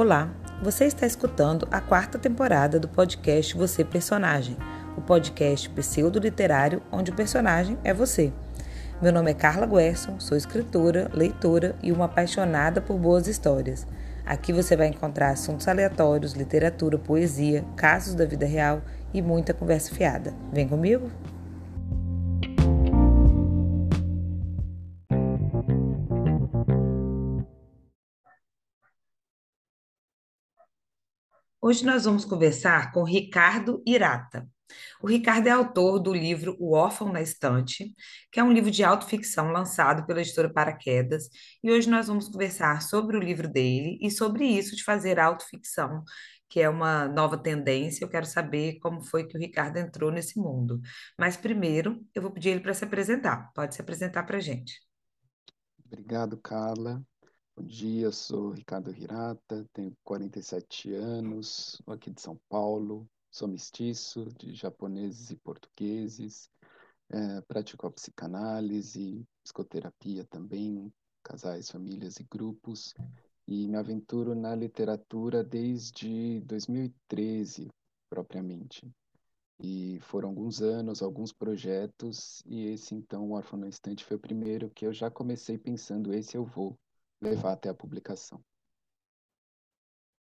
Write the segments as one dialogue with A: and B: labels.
A: Olá, você está escutando a quarta temporada do podcast Você Personagem, o podcast pseudo-literário onde o personagem é você. Meu nome é Carla Guerson, sou escritora, leitora e uma apaixonada por boas histórias. Aqui você vai encontrar assuntos aleatórios, literatura, poesia, casos da vida real e muita conversa fiada. Vem comigo? Hoje nós vamos conversar com Ricardo Irata. O Ricardo é autor do livro O Órfão na Estante, que é um livro de autoficção lançado pela editora Paraquedas, e hoje nós vamos conversar sobre o livro dele e sobre isso de fazer autoficção, que é uma nova tendência. Eu quero saber como foi que o Ricardo entrou nesse mundo. Mas primeiro, eu vou pedir ele para se apresentar. Pode se apresentar para a gente.
B: Obrigado, Carla. Bom dia, sou Ricardo Hirata, tenho 47 anos, aqui de São Paulo, sou mestiço de japoneses e portugueses, é, pratico a psicanálise, psicoterapia também, casais, famílias e grupos, e me aventuro na literatura desde 2013, propriamente. E foram alguns anos, alguns projetos, e esse então, o Órfão na Estante, foi o primeiro que eu já comecei pensando, esse eu vou levar até a publicação.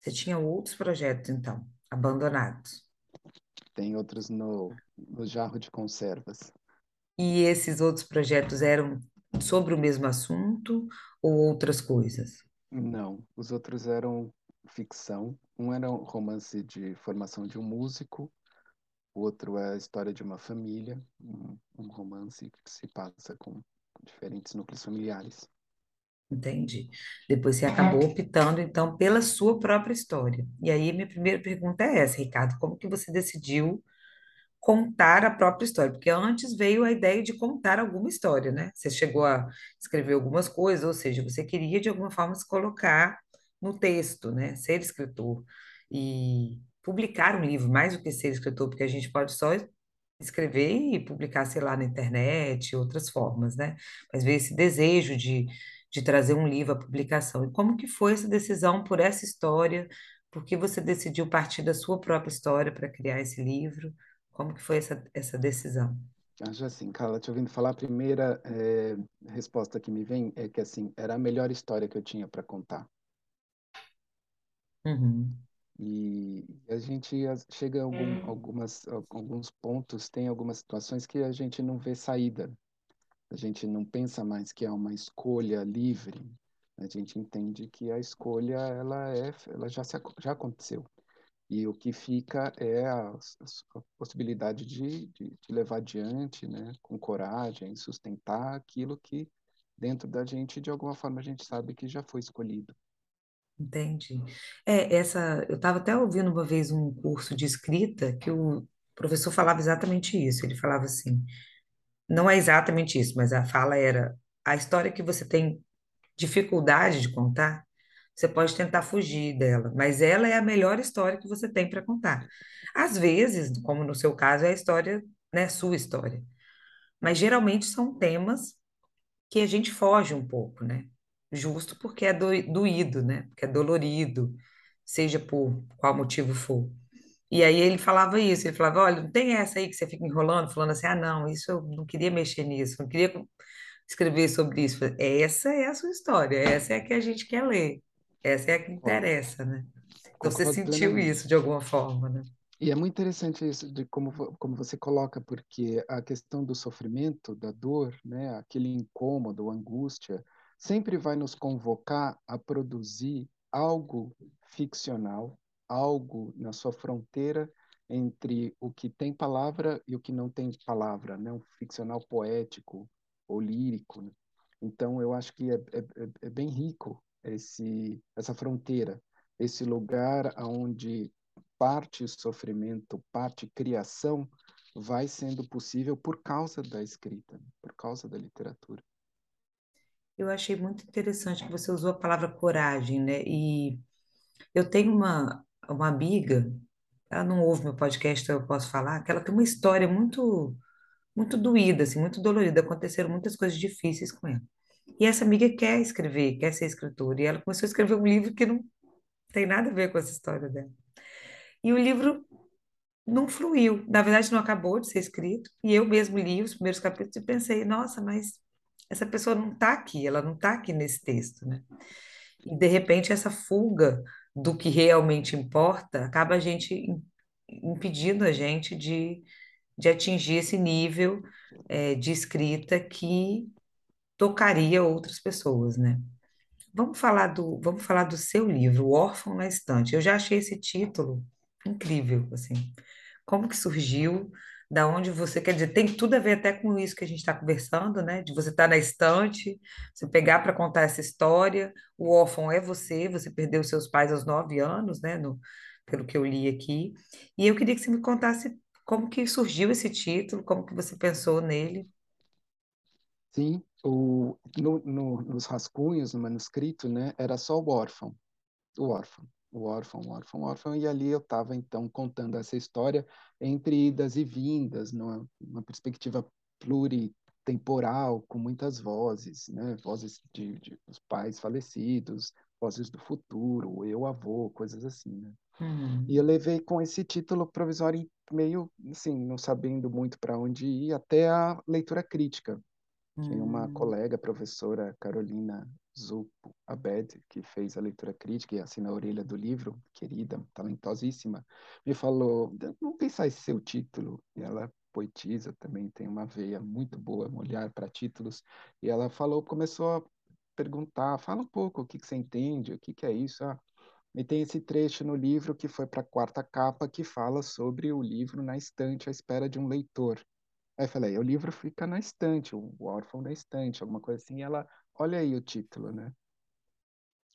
A: Você tinha outros projetos, então, abandonados?
B: Tem outros no, no jarro de conservas.
A: E esses outros projetos eram sobre o mesmo assunto ou outras coisas?
B: Não, os outros eram ficção. Um era um romance de formação de um músico, o outro é a história de uma família, um, um romance que se passa com diferentes núcleos familiares.
A: Entendi. Depois você acabou optando, então, pela sua própria história. E aí, minha primeira pergunta é essa, Ricardo: como que você decidiu contar a própria história? Porque antes veio a ideia de contar alguma história, né? Você chegou a escrever algumas coisas, ou seja, você queria de alguma forma se colocar no texto, né? Ser escritor e publicar um livro, mais do que ser escritor, porque a gente pode só escrever e publicar, sei lá, na internet, outras formas, né? Mas veio esse desejo de de trazer um livro à publicação. E como que foi essa decisão por essa história? Por que você decidiu partir da sua própria história para criar esse livro? Como que foi essa, essa decisão?
B: Acho assim, Carla, te ouvindo falar, a primeira é, resposta que me vem é que assim era a melhor história que eu tinha para contar.
A: Uhum.
B: E a gente chega a algum, algumas, alguns pontos, tem algumas situações que a gente não vê saída a gente não pensa mais que é uma escolha livre, a gente entende que a escolha ela é, ela já, se, já aconteceu. E o que fica é a, a possibilidade de, de, de, levar adiante, né, com coragem, sustentar aquilo que dentro da gente, de alguma forma, a gente sabe que já foi escolhido.
A: Entendi. É, essa, eu estava até ouvindo uma vez um curso de escrita que o professor falava exatamente isso. Ele falava assim: não é exatamente isso, mas a fala era: a história que você tem dificuldade de contar, você pode tentar fugir dela, mas ela é a melhor história que você tem para contar. Às vezes, como no seu caso, é a história, né, sua história. Mas geralmente são temas que a gente foge um pouco, né? Justo porque é doído, né? Porque é dolorido, seja por qual motivo for. E aí ele falava isso, ele falava, olha, não tem essa aí que você fica enrolando, falando assim, ah, não, isso eu não queria mexer nisso, não queria escrever sobre isso. Essa é a sua história, essa é a que a gente quer ler, essa é a que interessa, né? Então você sentiu isso de alguma forma, né?
B: E é muito interessante isso de como, como você coloca, porque a questão do sofrimento, da dor, né, aquele incômodo, angústia, sempre vai nos convocar a produzir algo ficcional, algo na sua fronteira entre o que tem palavra e o que não tem palavra, né? um ficcional poético ou lírico. Né? Então, eu acho que é, é, é, é bem rico esse, essa fronteira, esse lugar onde parte sofrimento, parte criação vai sendo possível por causa da escrita, por causa da literatura.
A: Eu achei muito interessante que você usou a palavra coragem, né? E eu tenho uma, uma amiga, ela não ouve meu podcast, então eu posso falar, que ela tem uma história muito, muito doída, assim, muito dolorida. Aconteceram muitas coisas difíceis com ela. E essa amiga quer escrever, quer ser escritora. E ela começou a escrever um livro que não tem nada a ver com essa história dela. E o livro não fluiu. Na verdade, não acabou de ser escrito. E eu mesmo li os primeiros capítulos e pensei, nossa, mas essa pessoa não está aqui, ela não está aqui nesse texto, né? E de repente essa fuga do que realmente importa acaba a gente im- impedindo a gente de, de atingir esse nível é, de escrita que tocaria outras pessoas, né? Vamos falar do, vamos falar do seu livro, O Órfão na Estante. Eu já achei esse título incrível, assim. Como que surgiu? Da onde você quer dizer? Tem tudo a ver até com isso que a gente está conversando, né? De você estar na estante, você pegar para contar essa história. O órfão é você, você perdeu seus pais aos nove anos, né? No, pelo que eu li aqui. E eu queria que você me contasse como que surgiu esse título, como que você pensou nele.
B: Sim, o, no, no, nos rascunhos, no manuscrito, né, era só o órfão, o órfão, o órfão, o órfão, o órfão, e ali eu estava, então, contando essa história entre idas e vindas, numa, numa perspectiva pluritemporal, com muitas vozes, né, vozes de, de dos pais falecidos, vozes do futuro, eu avô, coisas assim, né. E
A: Uhum,
B: eu levei com esse título provisório meio, assim, não sabendo muito para onde ir, até a leitura crítica, tinha uma
A: uhum,
B: colega, professora Carolina Zupo Abed, que fez a leitura crítica e assina a orelha do livro, querida, talentosíssima, me falou, vamos pensar esse seu título. E ela poetisa também, tem uma veia muito boa, um olhar para títulos. E ela falou, começou a perguntar, fala um pouco o que que você entende, o que que é isso. Ah, e tem esse trecho no livro que foi para a quarta capa, que fala sobre o livro na estante à espera de um leitor. Aí eu falei, o livro fica na estante, o órfão na estante, alguma coisa assim. E ela, olha aí o título, né?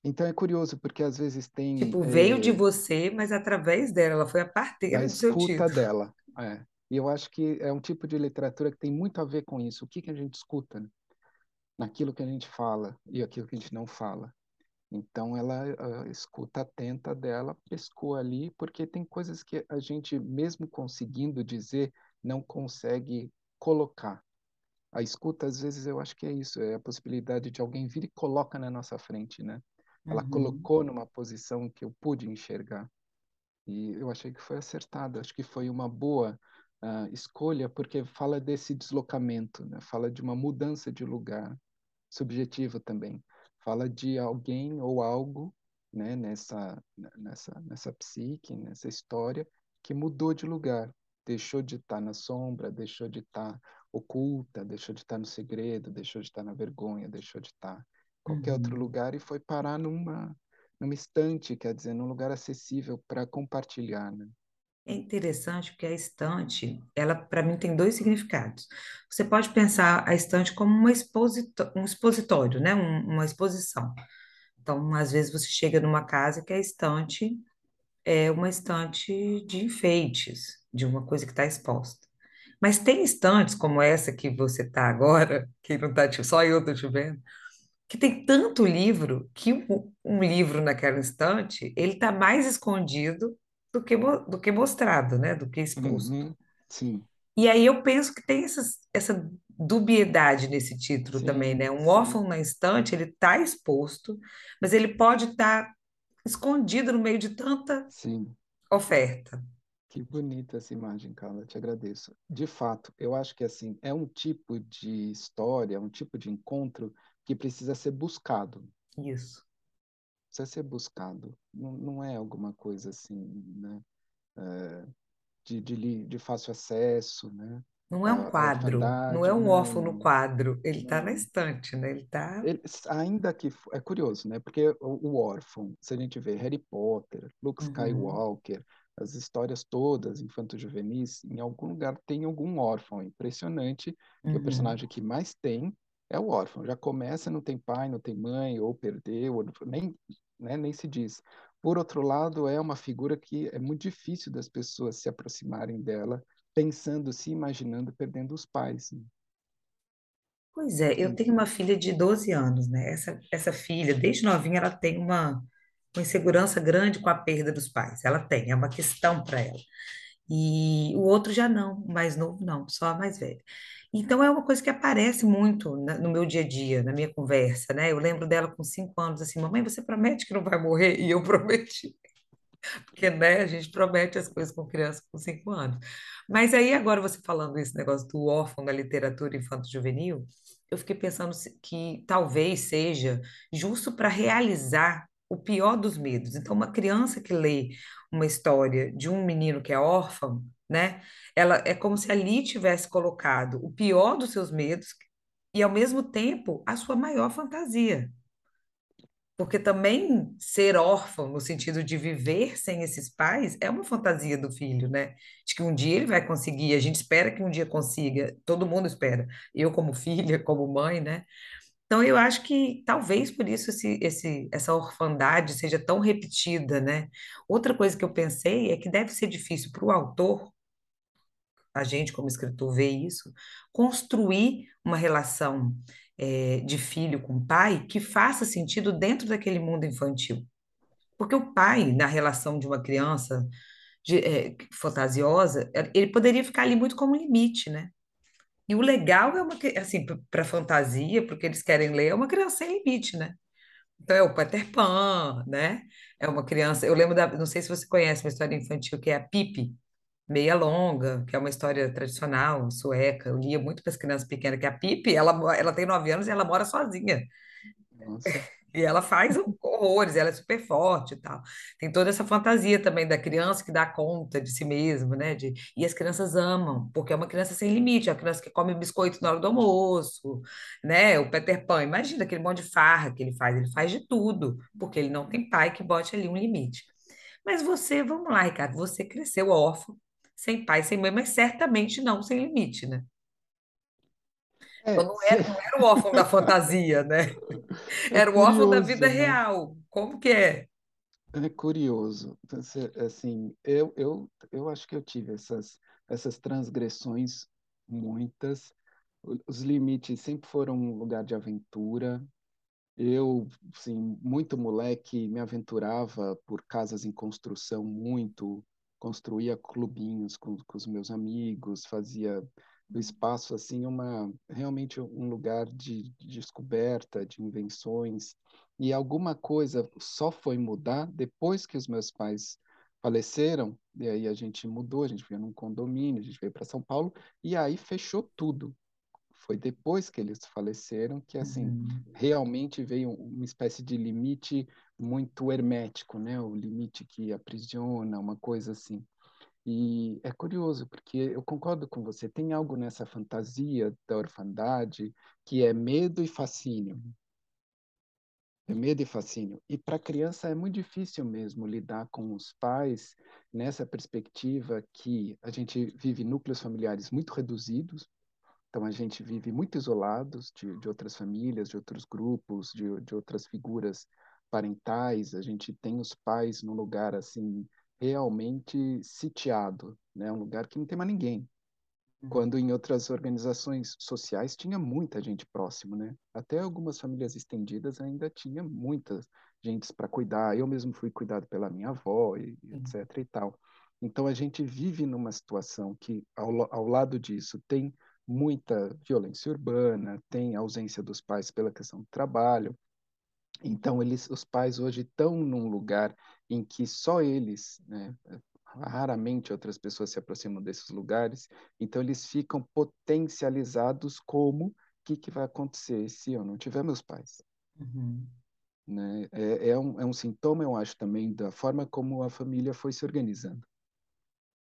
B: Então é curioso, porque às vezes tem
A: Tipo, veio de
B: é,
A: você, mas através dela, ela foi a
B: da
A: parteira do seu
B: escuta
A: título.
B: dela. É. E eu acho que é um tipo de literatura que tem muito a ver com isso. O que que a gente escuta, né? Naquilo que a gente fala e aquilo que a gente não fala. Então ela escuta atenta dela pescou ali, porque tem coisas que a gente, mesmo conseguindo dizer, não consegue colocar. A escuta, às vezes, eu acho que é isso, é a possibilidade de alguém vir e coloca na nossa frente, né? Ela
A: Uhum,
B: colocou numa posição que eu pude enxergar. E eu achei que foi acertado, acho que foi uma boa ah, escolha, porque fala desse deslocamento, né? Fala de uma mudança de lugar, subjetivo também. Fala de alguém ou algo, né, nessa, nessa, nessa psique, nessa história, que mudou de lugar, deixou de estar na sombra, deixou de estar oculta, deixou de estar no segredo, deixou de estar na vergonha, deixou de estar em qualquer outro
A: uhum.
B: lugar e foi parar numa, numa estante, quer dizer, num lugar acessível para compartilhar, né?
A: É interessante porque a estante, ela para mim tem dois significados. Você pode pensar a estante como uma exposito, um expositório, né? Um- uma exposição. Então, às vezes você chega numa casa que a estante é uma estante de enfeites, de uma coisa que está exposta. Mas tem estantes como essa que você está agora, que não está, só eu estou te vendo, que tem tanto livro que um, um livro naquela estante, ele está mais escondido do que, do que mostrado, né? Do que exposto.
B: Uhum. Sim,
A: E aí eu penso que tem essas, essa dubiedade nesse título também,
B: sim,
A: né? Um órfão na estante, ele está exposto, mas ele pode estar escondido no meio de tanta
B: sim.
A: oferta.
B: Que bonita essa imagem, Carla, te agradeço. De fato, eu acho que assim, é um tipo de história, um tipo de encontro que precisa ser buscado.
A: Isso.
B: Precisa ser buscado. Não, não é alguma coisa assim, né? De, de, li- de fácil acesso, né?
A: Não é um
B: A, a
A: quadro, não é um órfão no quadro, ele está na estante, né? Ele está.
B: Ele, ainda que é curioso, né? Porque o, o órfão, se a gente vê Harry Potter, Luke
A: Uhum,
B: Skywalker, as histórias todas infanto-juvenis, em algum lugar tem algum órfão. É impressionante que o
A: uhum.
B: personagem que mais tem é o órfão. Já começa, não tem pai, não tem mãe, ou perdeu, ou nem, né, nem se diz. Por outro lado, é uma figura que é muito difícil das pessoas se aproximarem dela, pensando, se imaginando perdendo os pais. né?
A: Pois é, eu tenho uma filha de 12 anos, né? Essa, essa filha, desde novinha, ela tem uma, uma insegurança grande com a perda dos pais. Ela tem, é uma questão para ela. E o outro já não, o mais novo não, só a mais velha. Então é uma coisa que aparece muito na- no meu dia a dia, na minha conversa, né? Eu lembro dela com cinco anos, assim, mamãe, você promete que não vai morrer? E eu prometi. Porque, né, a gente promete as coisas com criança com cinco anos. Mas aí, agora você falando esse negócio do órfão da literatura infanto-juvenil, eu fiquei pensando que talvez seja justo para realizar o pior dos medos. Então, uma criança que lê uma história de um menino que é órfão, né, ela é como se ali tivesse colocado o pior dos seus medos e, ao mesmo tempo, a sua maior fantasia. Porque também ser órfão, no sentido de viver sem esses pais, é uma fantasia do filho, né? De que um dia ele vai conseguir, a gente espera que um dia consiga, todo mundo espera. Eu, como filha, como mãe, né? Então, eu acho que talvez por isso esse, esse, essa orfandade seja tão repetida, né? Outra coisa que eu pensei é que deve ser difícil para o autor, a gente como escritor vê isso, construir uma relação eh, de filho com pai que faça sentido dentro daquele mundo infantil. Porque o pai, na relação de uma criança de- é, fantasiosa, ele poderia ficar ali muito como limite, né? E o legal é uma, assim, para fantasia, porque eles querem ler, é uma criança sem limite, né? Então é o Peter Pan, né? É uma criança. Eu lembro da, não sei se você conhece uma história infantil que é a Pipi, Meia Longa, que é uma história tradicional sueca. Eu lia muito para as crianças pequenas, que a Pipi, ela, ela tem nove anos e ela mora sozinha.
B: Nossa,
A: E ela faz horrores, ela é super forte e tal. Tem toda essa fantasia também da criança que dá conta de si mesmo, né? De... E as crianças amam, porque é uma criança sem limite, é uma criança que come biscoito na hora do almoço, né? O Peter Pan, imagina aquele monte de farra que ele faz, ele faz de tudo, porque ele não tem pai que bote ali um limite. Mas você, vamos lá, Ricardo, você cresceu órfão, sem pai, sem mãe, mas certamente não sem limite, né? Então
B: é,
A: não
B: se-
A: era, não era o órfão da fantasia, né?
B: é
A: Era o órfão da vida
B: curioso, né?
A: real. Como que é?
B: É curioso. Você- Assim, eu, eu, eu acho que eu tive essas, essas transgressões, muitas. Os limites sempre foram um lugar de aventura. Eu, assim, muito moleque, me aventurava por casas em construção, muito. Construía clubinhos com, com os meus amigos, fazia do espaço, assim, uma, realmente um lugar de, de descoberta, de invenções. E alguma coisa só foi mudar depois que os meus pais faleceram, e aí a gente mudou, a gente veio num condomínio, a gente veio para São Paulo, e aí fechou tudo. Foi depois que eles faleceram que, assim,
A: Uhum,
B: realmente veio uma espécie de limite muito hermético, né? O limite que aprisiona, uma coisa assim. E é curioso, porque eu concordo com você, tem algo nessa fantasia da orfandade que é medo e fascínio. É medo e fascínio. E para a criança é muito difícil mesmo lidar com os pais nessa perspectiva que a gente vive núcleos familiares muito reduzidos, então, a gente vive muito isolados de, de outras famílias, de outros grupos, de, de outras figuras parentais. A gente tem os pais num lugar, assim, realmente sitiado, né? Um lugar que não tem mais ninguém.
A: uhum,
B: Quando em outras organizações sociais tinha muita gente próximo, né? Até algumas famílias estendidas ainda tinha muitas gentes para cuidar. Eu mesmo fui cuidado pela minha avó, e, etc e tal. Então, a gente vive numa situação que, ao, ao lado disso, tem muita violência urbana, tem ausência dos pais pela questão do trabalho. Então, eles, os pais hoje estão num lugar em que só eles, né, raramente outras pessoas se aproximam desses lugares, então eles ficam potencializados como o que, que vai acontecer se eu não tiver meus pais.
A: uhum,
B: Né? É, é, um, é um sintoma, eu acho, também da forma como a família foi se organizando.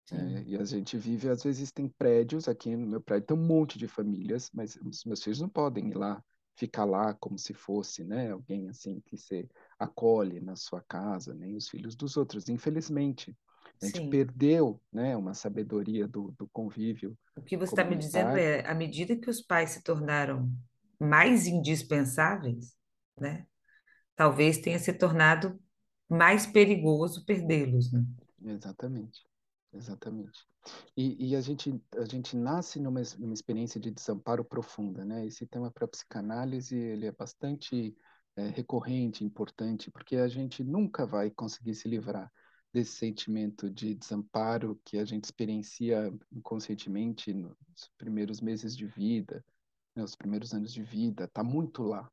B: É, e a gente vive, às vezes tem prédios, aqui no meu prédio tem um monte de famílias, mas os meus filhos não podem ir lá, ficar lá como se fosse, né, alguém assim que se acolhe na sua casa, nem os filhos dos outros. Infelizmente, a gente
A: sim.
B: perdeu, né, uma sabedoria do, do convívio
A: O que você está me dizendo é, à medida que os pais se tornaram mais indispensáveis, né? Talvez tenha se tornado mais perigoso perdê-los, né?
B: Exatamente, exatamente. E, e a gente a gente nasce numa, numa experiência de desamparo profunda, né? Esse tema para psicanálise ele é bastante é, recorrente, importante, porque a gente nunca vai conseguir se livrar desse sentimento de desamparo que a gente experiencia inconscientemente nos primeiros meses de vida, né, os primeiros anos de vida, está muito lá.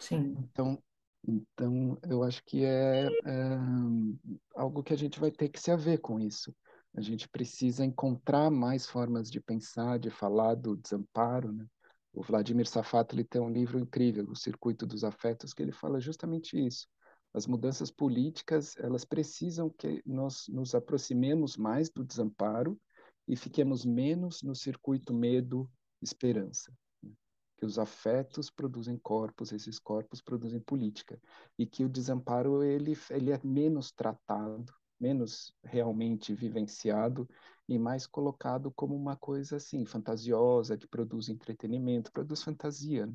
A: Sim.
B: Então, então eu acho que é, é algo que a gente vai ter que se haver com isso. A gente precisa encontrar mais formas de pensar, de falar do desamparo, né? O Vladimir Safato ele tem um livro incrível, O Circuito dos Afetos, que ele fala justamente isso. As mudanças políticas, elas precisam que nós nos aproximemos mais do desamparo e fiquemos menos no circuito medo, esperança. Né? Que os afetos produzem corpos, esses corpos produzem política. E que o desamparo, ele, ele é menos tratado, menos realmente vivenciado e mais colocado como uma coisa assim, fantasiosa, que produz entretenimento, produz fantasia. Né?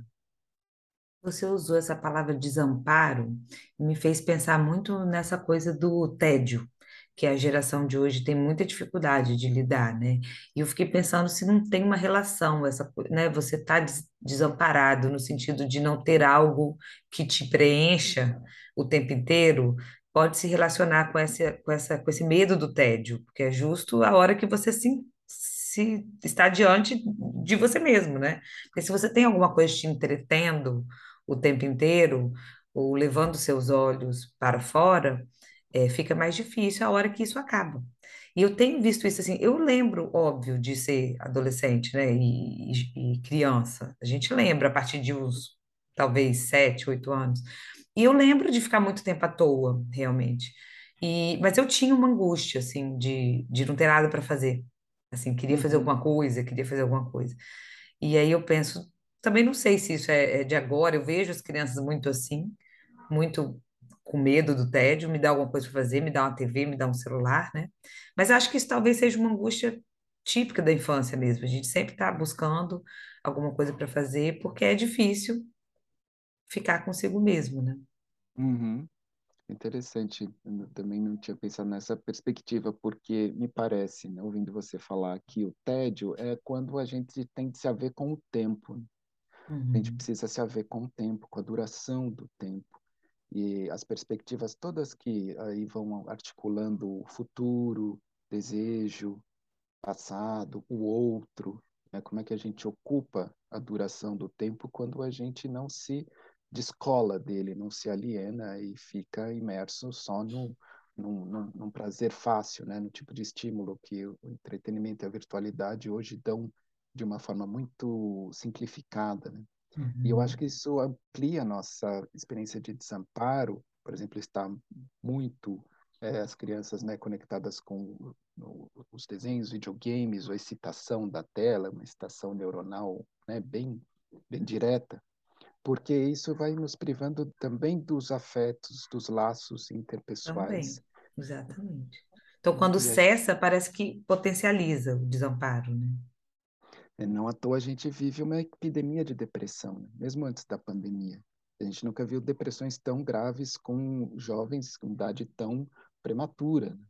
A: Você usou essa palavra desamparo e me fez pensar muito nessa coisa do tédio, que a geração de hoje tem muita dificuldade de lidar, né? E eu fiquei pensando se não tem uma relação, essa, né? Você está desamparado no sentido de não ter algo que te preencha o tempo inteiro, pode se relacionar com essa, com essa, com esse medo do tédio, porque é justo a hora que você se, se está diante de você mesmo, né? Porque se você tem alguma coisa te entretendo o tempo inteiro, ou levando seus olhos para fora, é, fica mais difícil a hora que isso acaba. E eu tenho visto isso assim, eu lembro, óbvio, de ser adolescente, né, e, e- e criança. A gente lembra a partir de uns, talvez, sete, oito anos. E eu lembro de ficar muito tempo à toa, realmente. E, mas eu tinha uma angústia, assim, de, de não ter nada para fazer. Assim, queria fazer
B: Uhum,
A: alguma coisa, queria fazer alguma coisa. E aí eu penso, também não sei se isso é, é de agora, eu vejo as crianças muito assim, muito com medo do tédio, me dá alguma coisa para fazer, me dá uma TV, me dá um celular, né? Mas acho que isso talvez seja uma angústia típica da infância mesmo. A gente sempre está buscando alguma coisa para fazer, porque é difícil ficar consigo mesmo, né?
B: Uhum. Interessante. Eu também não tinha pensado nessa perspectiva, porque me parece, né, ouvindo você falar que o tédio é quando a gente tem que se haver com o tempo. né? A gente
A: Uhum,
B: precisa se haver com o tempo, com a duração do tempo. E as perspectivas todas que aí vão articulando o futuro, desejo, passado, o outro, né? Como é que a gente ocupa a duração do tempo quando a gente não se descola dele, não se aliena e fica imerso só no, num, num, num prazer fácil, né? No tipo de estímulo que o entretenimento e a virtualidade hoje dão de uma forma muito simplificada, né? E eu acho
A: uhum,
B: que isso amplia a nossa experiência de desamparo, por exemplo, está muito eh, as crianças, né, conectadas com os desenhos, videogames, ou a excitação da tela, uma excitação neuronal, né, bem, bem direta, porque isso vai nos privando também dos afetos, dos laços interpessoais.
A: também, exatamente. Então, quando
B: E
A: cessa, parece que potencializa o desamparo, né?
B: É, Não à toa a gente vive uma epidemia de depressão, né? mesmo antes da pandemia. A gente nunca viu depressões tão graves com jovens com idade tão prematura. né?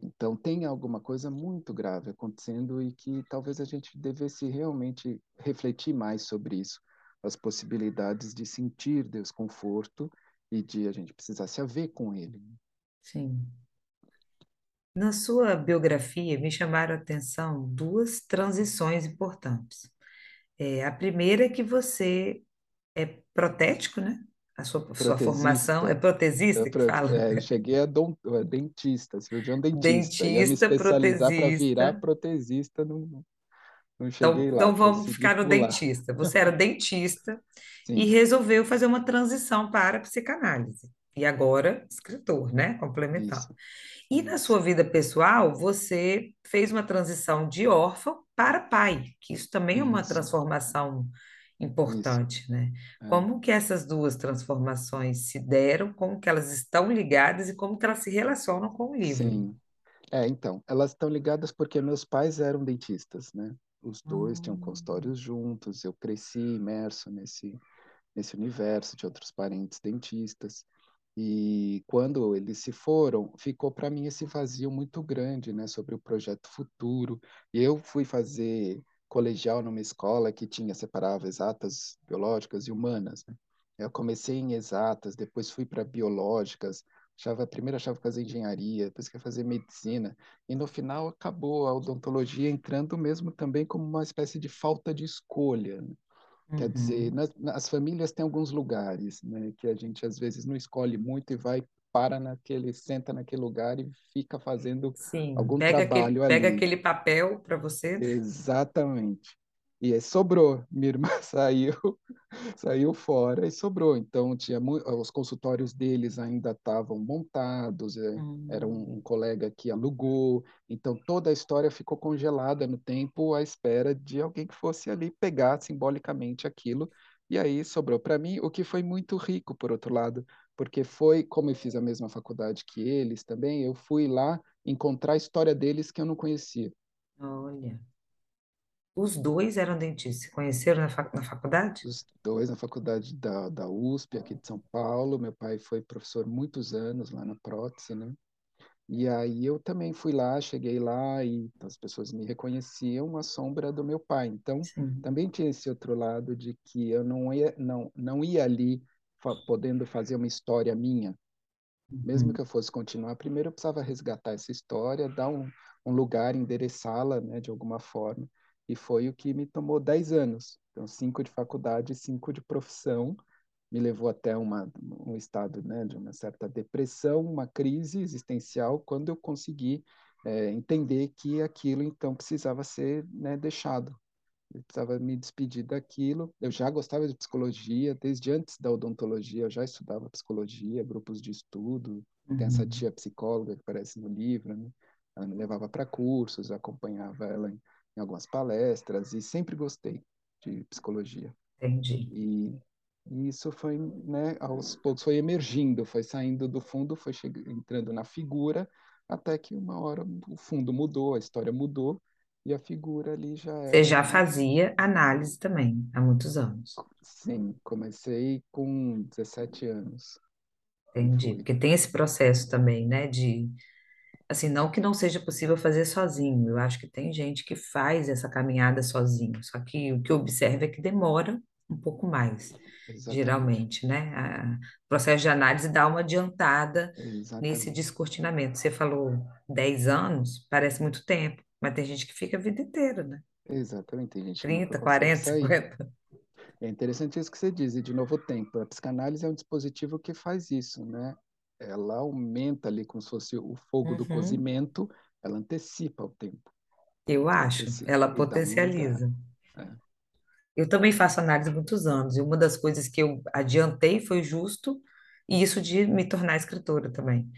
B: Então, tem alguma coisa muito grave acontecendo e que talvez a gente devesse realmente refletir mais sobre isso, as possibilidades de sentir desconforto e de a gente precisar se haver com ele.
A: Sim. Na sua biografia, me chamaram a atenção duas transições importantes. É, a primeira é que você é protético, né? A sua, sua formação é
B: Protesista, Eu,
A: protesista que fala?
B: é, eu cheguei a, don, a dentista, cirurgião dentista. Ia me
A: Dentista,
B: especializar para virar
A: protesista.
B: protesista, não,
A: Então, então vamos ficar no
B: pular.
A: dentista. Você era dentista e
B: Sim,
A: resolveu fazer uma transição para a psicanálise. E agora, escritor, né? Complementando.
B: isso,
A: E na
B: isso,
A: sua vida pessoal, você fez uma transição de órfão para pai, que isso também é uma
B: isso,
A: transformação
B: isso.
A: importante, né?
B: é.
A: Como que essas duas transformações se deram, como que elas estão ligadas e como que elas se relacionam com o livro?
B: Sim. É, então, elas estão ligadas porque meus pais eram dentistas, né? Os dois tinham
A: Hum,
B: consultórios juntos, eu cresci imerso nesse, nesse universo de outros parentes dentistas. E quando eles se foram, ficou para mim esse vazio muito grande, né, sobre o projeto futuro. E eu fui fazer colegial numa escola que tinha separava exatas, biológicas e humanas, né? Eu comecei em exatas, depois fui para biológicas, Achava, primeiro achava que fazer engenharia, depois quer fazer medicina, e no final acabou a odontologia entrando mesmo também como uma espécie de falta de escolha. né? Quer dizer,
A: Uhum.
B: nas, nas famílias tem alguns lugares, né, que a gente às vezes não escolhe muito e vai para naquele, senta naquele lugar e fica fazendo
A: Sim,
B: algum
A: pega aquele,
B: trabalho
A: pega
B: ali.
A: aquele papel para você.
B: Exatamente. E aí sobrou. Minha irmã saiu, saiu fora e sobrou. Então tinha os consultórios deles ainda estavam montados. eh, Era um, um
A: Hum,
B: colega que alugou. Então toda a história ficou congelada no tempo à espera de alguém que fosse ali pegar simbolicamente aquilo. E aí sobrou para mim, o que foi muito rico, por outro lado, porque foi como eu fiz a mesma faculdade que eles também. Eu fui lá encontrar a história deles que eu não conhecia.
A: olha, os dois eram dentistas. Se conheceram na, fac- na faculdade?
B: Os dois na faculdade da, da USP, aqui de São Paulo. Meu pai foi professor muitos anos lá na prótese, né? E aí eu também fui lá, cheguei lá e as pessoas me reconheciam a sombra do meu pai. Então,
A: Sim.
B: também tinha esse outro lado de que eu não ia, não, não ia ali fa- podendo fazer uma história minha, mesmo que
A: Uhum,
B: eu fosse continuar, primeiro eu precisava resgatar essa história, dar um, um lugar, endereçá-la, né, de alguma forma. E foi o que me tomou 10 anos. Então, cinco de faculdade, cinco de profissão, me levou até uma, um estado, né, de uma certa depressão, uma crise existencial, quando eu consegui é, entender que aquilo, então, precisava ser, né, deixado. Eu precisava me despedir daquilo. Eu já gostava de psicologia, desde antes da odontologia, eu já estudava psicologia, grupos de estudo. Tem essa
A: uhum,
B: tia psicóloga que aparece no livro, né? Ela me levava para cursos, acompanhava ela em, em algumas palestras e sempre gostei de psicologia.
A: entendi.
B: E, e isso foi, né, aos poucos foi emergindo, foi saindo do fundo, foi entrando na figura, até que uma hora o fundo mudou, a história mudou e a figura ali já
A: Você
B: era,
A: já
B: né?
A: fazia análise também, há muitos anos.
B: Sim, comecei com 17 anos
A: Entendi. Porque tem esse processo também, né, de Assim, não que não seja possível fazer sozinho, eu acho que tem gente que faz essa caminhada sozinho, só que o que eu observo é que demora um pouco mais,
B: Exatamente,
A: geralmente, né? A- O processo de análise dá uma adiantada nesse
B: exatamente,
A: descortinamento. Você falou 10 anos, parece muito tempo, mas tem gente que fica a vida inteira, né?
B: exatamente. Tem gente que nunca
A: 30,
B: consegue
A: 40,
B: sair.
A: 50.
B: É interessante isso que você diz, e de novo o tempo. A psicanálise é um dispositivo que faz isso, né? Ela aumenta ali como se fosse o fogo do
A: Uhum,
B: cozimento, ela antecipa o tempo,
A: eu acho,
B: antecipa
A: ela
B: e
A: potencializa.
B: É.
A: Eu também faço análise há muitos anos, e uma das coisas que eu adiantei foi justo isso de me tornar escritora também,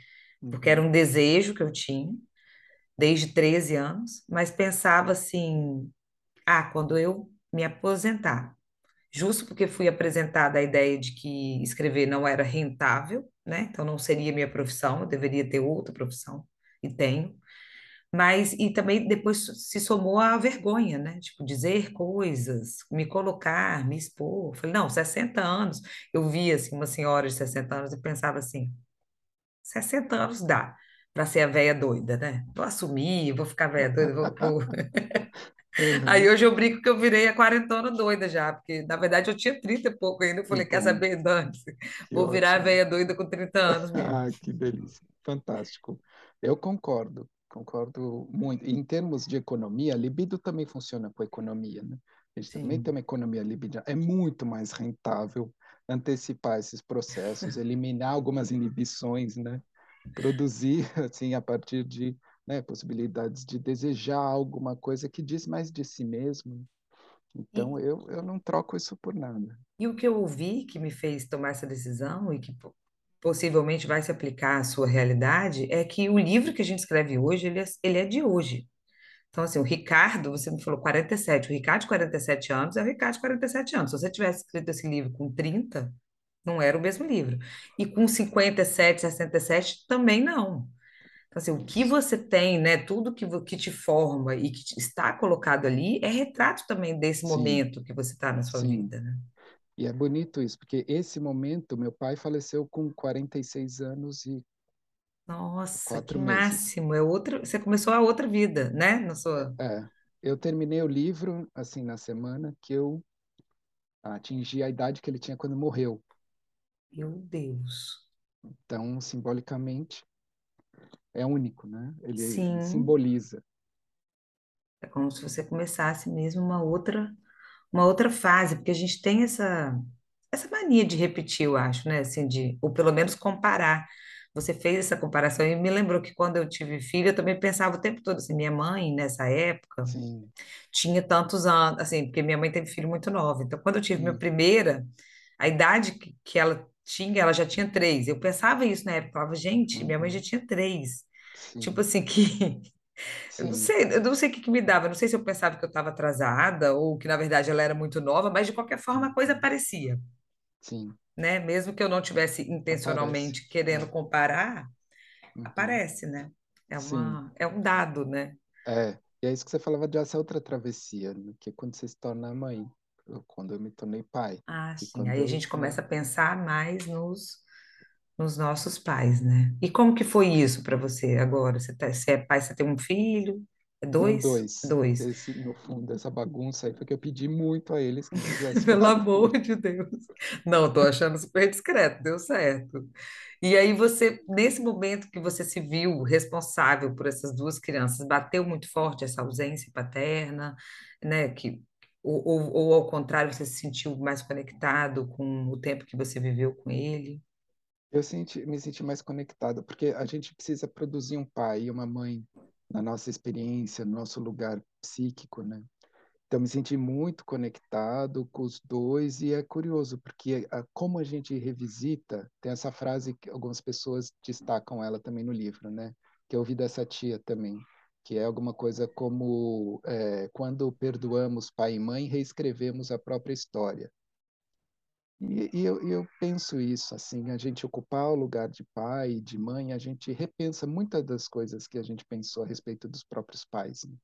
A: porque era
B: Uhum.
A: um desejo que eu tinha desde 13 anos, mas pensava assim, ah, quando eu me aposentar, justo porque fui apresentada a ideia de que escrever não era rentável, né? Então não seria minha profissão, eu deveria ter outra profissão, e tenho. Mas, e também depois se somou a vergonha, né? Tipo, dizer coisas, me colocar, me expor. Falei, não, 60 anos. Eu via, assim, uma senhora de 60 anos e pensava assim, 60 anos dá para ser a velha doida, né? Vou assumir, vou ficar velha doida, vou, vou... Aí
B: Uhum.
A: hoje eu brinco que eu virei a quarentona doida já, porque na verdade eu tinha 30 e pouco ainda. Eu falei, quer
B: Entendi.
A: saber, Dani?
B: Que
A: Vou virar a
B: ótimo.
A: velha doida com 30 anos mesmo.
B: Ah, que delícia. Fantástico. Eu concordo, concordo muito. Em termos de economia, a libido também funciona com economia, né? A gente também tem
A: Sim.
B: uma economia libidiana. É muito mais rentável antecipar esses processos, eliminar algumas inibições, né? Produzir, assim, a partir de, né, possibilidades de desejar alguma coisa que diz mais de si mesmo. Então,
A: E,
B: eu, eu não troco isso por nada.
A: E o que eu ouvi que me fez tomar essa decisão e que po- possivelmente vai se aplicar à sua realidade é que o livro que a gente escreve hoje, ele é, ele é de hoje. Então, assim, o Ricardo, você me falou 47, o Ricardo de 47 anos é o Ricardo de 47 anos. Se você tivesse escrito esse livro com 30, não era o mesmo livro. E com 57, 67, também não. Então, assim, o que você tem, né, tudo que, que te forma e que está colocado ali é retrato também desse
B: Sim,
A: momento que você está na sua
B: sim.
A: vida, né?
B: E é bonito isso, porque esse momento, meu pai faleceu com 46 anos e
A: Nossa, que
B: meses.
A: máximo! É outra, você começou a outra vida, né? Na sua.
B: É, eu terminei o livro, assim, na semana que eu atingi a idade que ele tinha quando morreu.
A: Meu Deus.
B: Então, simbolicamente, é único, né? Ele, ele
A: Sim,
B: simboliza.
A: é como se você começasse mesmo uma outra, uma outra fase, porque a gente tem essa, essa mania de repetir, eu acho, né? Assim, de, ou pelo menos comparar. Você fez essa comparação e me lembrou que quando eu tive filho, eu também pensava o tempo todo assim, minha mãe, nessa época,
B: Sim,
A: tinha tantos anos, assim, porque minha mãe teve filho muito nova. Então, quando eu tive minha
B: sim.
A: primeira, a idade que, que ela tinha, ela já tinha três. Eu pensava isso na época, eu falava, gente, minha mãe já
B: Uhum.
A: tinha três. Tipo
B: Sim,
A: assim, que eu não
B: sim,
A: sei, eu não sei o que que me dava, eu não sei se eu pensava que eu estava atrasada ou que na verdade ela era muito nova, mas de qualquer forma a coisa
B: uhum.
A: aparecia,
B: sim.
A: né? Mesmo que eu não tivesse
B: Aparece.
A: intencionalmente querendo
B: É.
A: comparar,
B: Uhum.
A: aparece, né? É
B: Sim.
A: uma, é um dado, né?
B: É. E é isso que você falava dessa outra travessia, né? Que é quando você se torna mãe. Eu- quando eu me tornei pai.
A: Ah,
B: E
A: sim. Aí a
B: eu,
A: gente
B: né?
A: começa a pensar mais nos, nos nossos pais, né? E como que foi isso para você agora? Você, tá, você é pai, você tem um filho? É dois?
B: dois.
A: Dois.
B: Esse, no fundo, essa bagunça aí foi que eu pedi muito a eles que fizesse
A: Pelo amor de Deus. Não, tô achando super discreto, deu certo. E aí você, nesse momento que você se viu responsável por essas duas crianças, bateu muito forte essa ausência paterna, né? Que, ou, ou, ou ao contrário, você se sentiu mais conectado com o tempo que você viveu com ele?
B: Eu senti, me senti mais conectado, porque a gente precisa produzir um pai e uma mãe na nossa experiência, no nosso lugar psíquico, né? Então, me senti muito conectado com os dois e é curioso, porque a, como a gente revisita, tem essa frase que algumas pessoas destacam ela também no livro, né? Que eu ouvi dessa tia também, que é alguma coisa como é, quando perdoamos pai e mãe, reescrevemos a própria história. E, e eu, e eu penso isso, assim, a gente ocupar o lugar de pai, de mãe, a gente repensa muitas das coisas que a gente pensou a respeito dos próprios pais, né?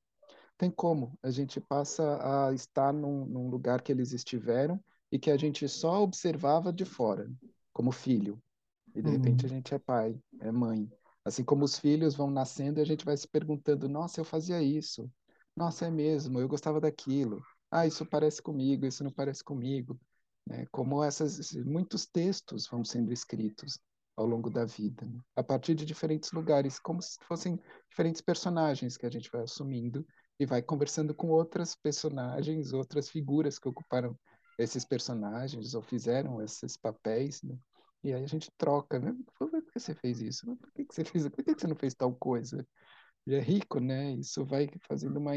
B: tem como. A gente passa a estar num, num lugar que eles estiveram e que a gente só observava de fora, como filho. E de repente a gente é pai, é mãe. Assim como os filhos vão nascendo e a gente vai se perguntando: nossa, eu fazia isso. Nossa, é mesmo, eu gostava daquilo. Ah, isso parece comigo, isso não parece comigo. Né? Como essas, muitos textos vão sendo escritos ao longo da vida, né? a partir de diferentes lugares, como se fossem diferentes personagens que a gente vai assumindo e vai conversando com outras personagens, outras figuras que ocuparam esses personagens ou fizeram esses papéis, né? E aí a gente troca, né? Por que você fez isso? Por que você fez? Por que você não fez tal coisa? E é rico, né? Isso vai fazendo uma,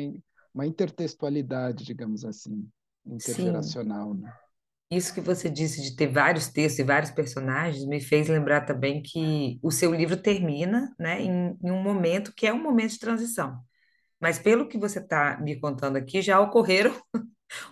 B: uma intertextualidade, digamos assim,
A: sim.
B: intergeracional, né?
A: Isso que você disse de ter vários textos e vários personagens me fez lembrar também que o seu livro termina, né, em, em um momento que é um momento de transição. Mas pelo que você está me contando aqui, já ocorreram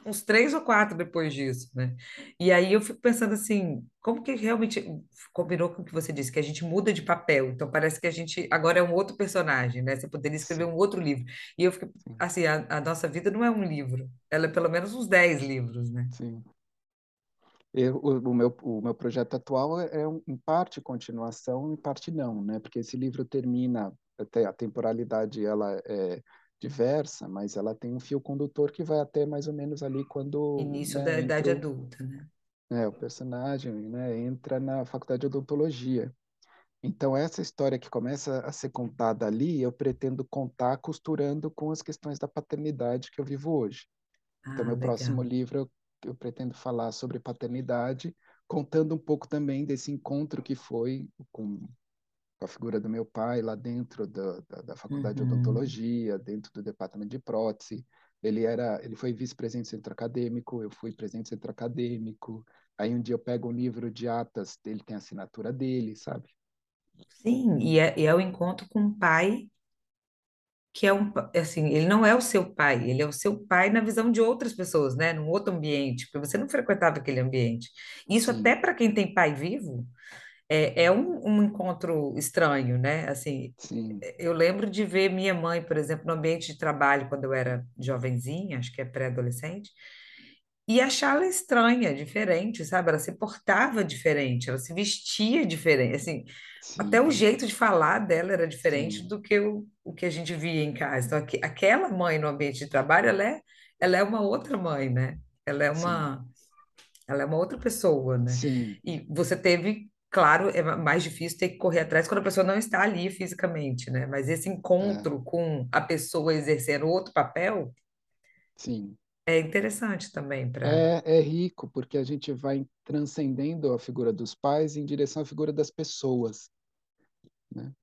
A: uns três ou quatro depois disso, né? E aí eu fico pensando assim, como que realmente combinou com o que você disse, que a gente muda de papel, então parece que a gente agora é um outro personagem, né? Você poderia escrever um outro livro. E eu fico
B: sim,
A: assim, a, a nossa vida não é um livro, ela é pelo menos uns dez livros, né?
B: sim. Eu, o, o meu, o meu projeto atual é, é um, em parte continuação, em parte não, né? Porque esse livro termina, até a temporalidade ela é diversa, mas ela tem um fio condutor que vai até mais ou menos ali quando,
A: Início
B: né,
A: da idade
B: entra
A: adulta, né?
B: né, o personagem, né, entra na faculdade de odontologia. Então, essa história que começa a ser contada ali, eu pretendo contar costurando com as questões da paternidade que eu vivo hoje. Então,
A: Ah,
B: meu próximo
A: legal.
B: livro eu, eu pretendo falar sobre paternidade, contando um pouco também desse encontro que foi com a figura do meu pai lá dentro da, da, da faculdade de
A: Uhum.
B: odontologia, dentro do departamento de prótese. Ele era, ele foi vice-presidente do centro acadêmico, eu fui presidente do centro acadêmico. Aí um dia eu pego um livro de atas, ele tem a assinatura dele, sabe?
A: Sim, e é, e é o encontro com um pai que é um, assim, ele não é o seu pai, ele é o seu pai na visão de outras pessoas, né? Num outro ambiente, porque você não frequentava aquele ambiente. Isso até
B: Sim,
A: para quem tem pai vivo é, é um, um encontro estranho, né? Assim,
B: sim,
A: eu lembro de ver minha mãe, por exemplo, no ambiente de trabalho quando eu era jovenzinha, acho que é pré-adolescente, e achá-la estranha, diferente, sabe? Ela se portava diferente, ela se vestia diferente, assim, até o
B: sim,
A: jeito de falar dela era diferente
B: sim,
A: do que o, o que a gente via em casa. Então, aque- aquela mãe no ambiente de trabalho, ela é, ela é uma outra mãe, né? Ela é
B: sim,
A: uma, ela é uma outra pessoa, né?
B: sim,
A: E você teve. Claro, é ma- mais difícil ter que correr atrás quando a pessoa não está ali fisicamente, né? Mas esse
B: É,
A: encontro com a pessoa exercendo outro papel
B: sim.
A: é interessante também para.
B: É, é rico, porque a gente vai transcendendo a figura dos pais em direção à figura das pessoas, né?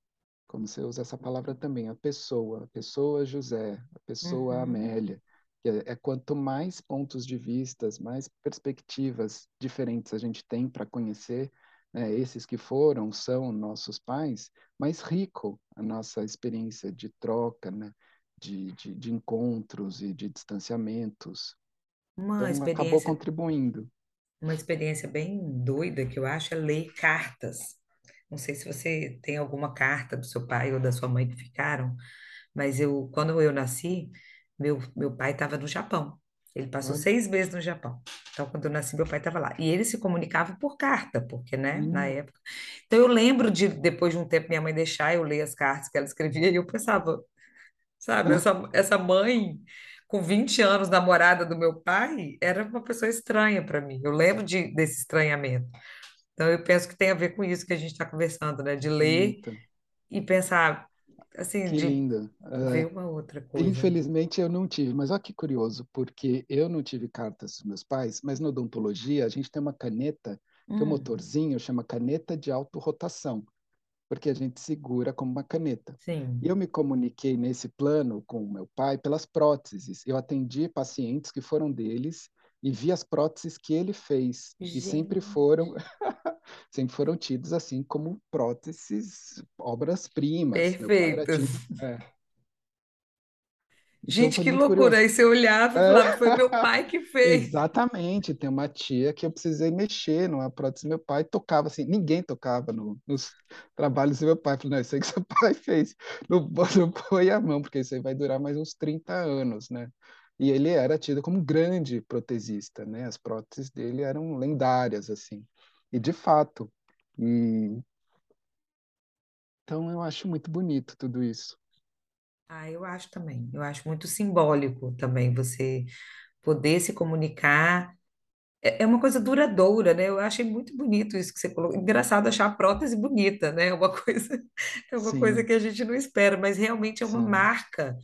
B: Como você usa essa palavra também, a pessoa, a pessoa José, a pessoa
A: Uhum.
B: Amélia. É, é quanto mais pontos de vistas, mais perspectivas diferentes a gente tem para conhecer, né, esses que foram, são nossos pais, mais rico a nossa experiência de troca, né, de, de, de encontros e de distanciamentos.
A: Uma
B: Então, acabou contribuindo.
A: uma experiência bem doida que eu acho é ler cartas. Não sei se você tem alguma carta do seu pai ou da sua mãe que ficaram, mas eu, quando eu nasci, meu, meu pai estava no Japão. Ele passou
B: Olha,
A: seis meses no Japão. Então, quando eu nasci, meu pai estava lá. E ele se comunicava por carta, porque, né, na
B: hum,
A: época. Então, eu lembro de, depois de um tempo, minha mãe deixar eu ler as cartas que ela escrevia, e eu pensava, sabe, essa, essa mãe com 20 anos, namorada do meu pai, era uma pessoa estranha para mim. Eu lembro de, desse estranhamento. Então, eu penso que tem a ver com isso que a gente está conversando, né? De ler
B: então,
A: e pensar, assim,
B: que
A: de
B: lindo.
A: ver
B: É,
A: uma outra coisa.
B: Infelizmente eu não tive, mas olha que curioso, porque eu não tive cartas dos meus pais, mas na odontologia a gente tem uma caneta, que é um
A: Hum,
B: motorzinho, chama caneta de autorrotação, porque a gente segura como uma caneta. E
A: sim.
B: eu me comuniquei nesse plano com o meu pai pelas próteses. Eu atendi pacientes que foram deles e vi as próteses que ele fez. E sempre
A: Gente,
B: foram, sempre foram tidos assim como próteses, obras-primas. Meu pai era
A: perfeitas.
B: é. Então
A: Gente,
B: foi
A: que loucura.
B: curioso.
A: Aí você olhava e
B: É,
A: foi meu pai que fez.
B: exatamente. Tem uma tia que eu precisei mexer numa prótese do meu pai, tocava assim, ninguém tocava no- nos trabalhos do meu pai. Falei, não, isso aí que seu pai fez, não, não põe a mão, porque isso aí vai durar mais uns 30 anos, né? E ele era tido como um grande protesista, né? As próteses dele eram lendárias, assim. E de fato. E, então eu acho muito bonito tudo isso.
A: Ah, eu acho também. Eu acho muito simbólico também você poder se comunicar. É é uma coisa duradoura, né? Eu achei muito bonito isso que você colocou. Engraçado achar a prótese bonita, né? É uma coisa, é uma coisa que a gente não espera, mas realmente é uma
B: sim.
A: marca.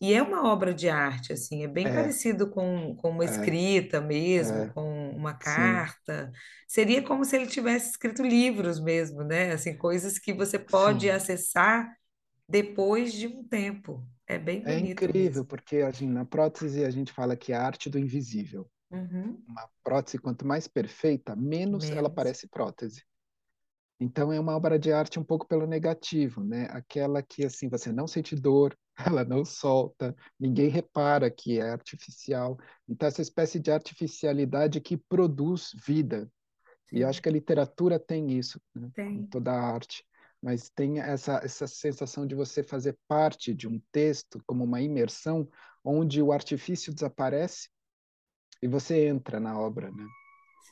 A: E é uma obra de arte, assim, é bem
B: É,
A: parecido com, com uma
B: é,
A: escrita mesmo,
B: é,
A: com uma
B: sim,
A: carta. Seria como se ele tivesse escrito livros mesmo, né? Assim, coisas que você pode
B: sim.
A: acessar depois de um tempo. É bem
B: É
A: bonito
B: incrível,
A: mesmo.
B: porque assim, na prótese a gente fala que é a arte do invisível.
A: Uhum.
B: Uma prótese, quanto mais perfeita, menos ela parece prótese. Então é uma obra de arte um pouco pelo negativo, né? Aquela que assim você não sente dor, ela não solta, ninguém repara que é artificial. Então essa espécie de artificialidade que produz vida. E eu acho
A: Sim,
B: que a literatura tem isso, né?
A: Tem.
B: toda a arte. Mas tem essa, essa sensação de você fazer parte de um texto, como uma imersão, onde o artifício desaparece e você entra na obra, né?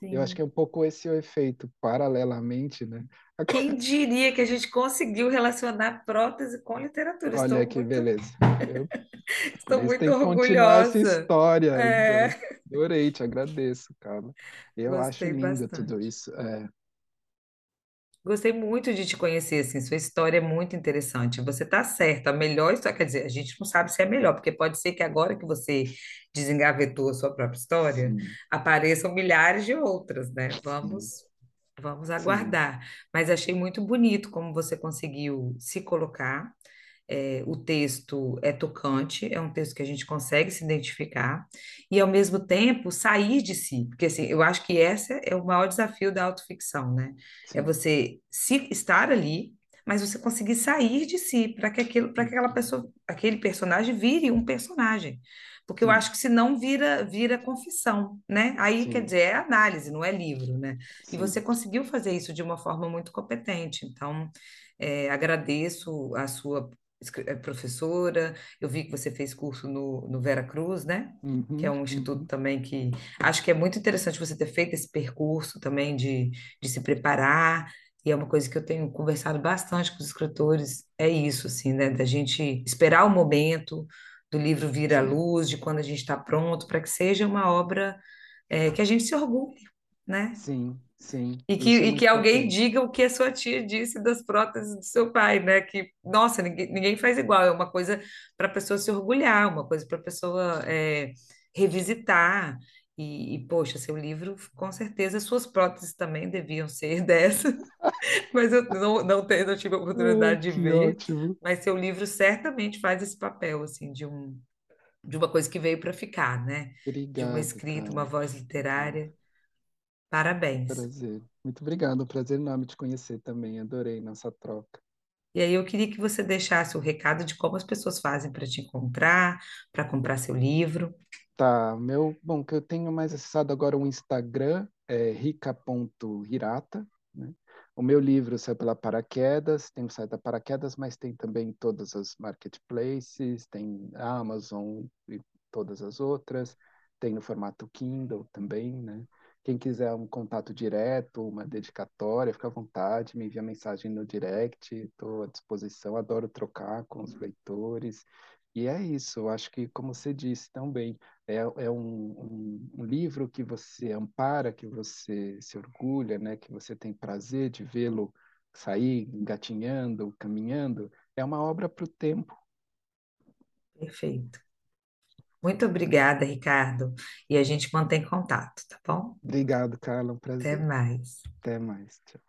B: Eu acho que é
A: Sim.
B: um pouco esse o efeito, paralelamente, né?
A: Quem diria que a gente conseguiu relacionar prótese com literatura?
B: Olha
A: Estou
B: que
A: muito,
B: beleza. Eu,
A: estou
B: isso
A: muito
B: continuar essa
A: orgulhosa.
B: história.
A: É,
B: Adorei, te agradeço, cara. Eu acho
A: gostei
B: lindo tudo
A: bastante.
B: isso. É,
A: Gostei muito de te conhecer, assim, sua história é muito interessante. Você está certa, a melhor história, quer dizer, a gente não sabe se é melhor, porque pode ser que agora que você desengavetou a sua própria história,
B: sim,
A: apareçam milhares de outras, né?
B: sim,
A: Vamos, vamos
B: sim,
A: aguardar. Mas achei muito bonito como você conseguiu se colocar. É, o texto é tocante, é um texto que a gente consegue se identificar e, ao mesmo tempo, sair de si, porque assim, eu acho que esse é o maior desafio da autoficção, né? É
B: sim.
A: você se estar ali, mas você conseguir sair de si para que aquilo, para que aquela
B: Uhum.
A: pessoa, aquele personagem vire um personagem. Porque eu
B: Sim,
A: acho que senão vira vira confissão, né? Aí quer
B: sim,
A: dizer, é análise, não é livro, né? E você
B: sim.
A: conseguiu fazer isso de uma forma muito competente. Então, é, agradeço a sua é, professora. Eu vi que você fez curso no, no Vera Cruz, né? Que é
B: Uhum,
A: um instituto
B: uhum.
A: também que acho que é muito interessante você ter feito esse percurso também de, de se preparar. E é uma coisa que eu tenho conversado bastante com os escritores, é isso, assim, né? Da gente esperar o momento do livro vir à luz, de quando a gente está pronto, para que seja uma obra, é, que a gente se orgulhe, né?
B: sim. Sim,
A: E que,
B: é
A: e que alguém diga o que a sua tia disse das próteses do seu pai, né? Que, nossa, ninguém, ninguém faz igual. É uma coisa para a pessoa se orgulhar, uma coisa para a pessoa é, revisitar. E, e, poxa, seu livro, com certeza, suas próteses também deviam ser dessa, mas eu não, não, tenho, não tive a oportunidade de ver.
B: ótimo.
A: Mas seu livro certamente faz esse papel, assim, de um, de uma coisa que veio para ficar, né? De uma
B: Obrigado,
A: escrita, uma
B: Carla.
A: voz
B: Obrigado.
A: literária. Parabéns.
B: Prazer. Muito obrigado. Prazer enorme te conhecer também. Adorei nossa troca.
A: E aí eu queria que você deixasse o recado de como as pessoas fazem para te encontrar, para comprar seu livro.
B: Tá, meu, bom, que eu tenho mais acessado agora o Instagram, é rica.hirata, né? O meu livro saiu pela Paraquedas, tem o site da Paraquedas, mas tem também todas as marketplaces, tem a Amazon e todas as outras, tem no formato Kindle também, né? Quem quiser um contato direto, uma dedicatória, fica à vontade, me envia mensagem no direct, estou à disposição, adoro trocar com os leitores. E é isso, eu acho que, como você disse também, é, é um, um, um, livro que você ampara, que você se orgulha, né? que você tem prazer de vê-lo sair engatinhando, caminhando. É uma obra para o tempo.
A: Perfeito. Muito obrigada, Ricardo. E a gente mantém contato, tá bom?
B: Obrigado, Carla. Um
A: Até
B: prazer.
A: mais.
B: Até mais. Tchau.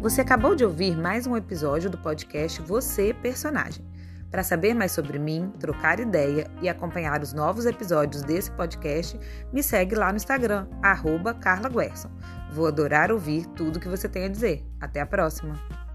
A: Você acabou de ouvir mais um episódio do podcast Você Personagem. Para saber mais sobre mim, trocar ideia e acompanhar os novos episódios desse podcast, me segue lá no Instagram, arroba Carla Guerson. Vou adorar ouvir tudo que você tem a dizer. Até a próxima!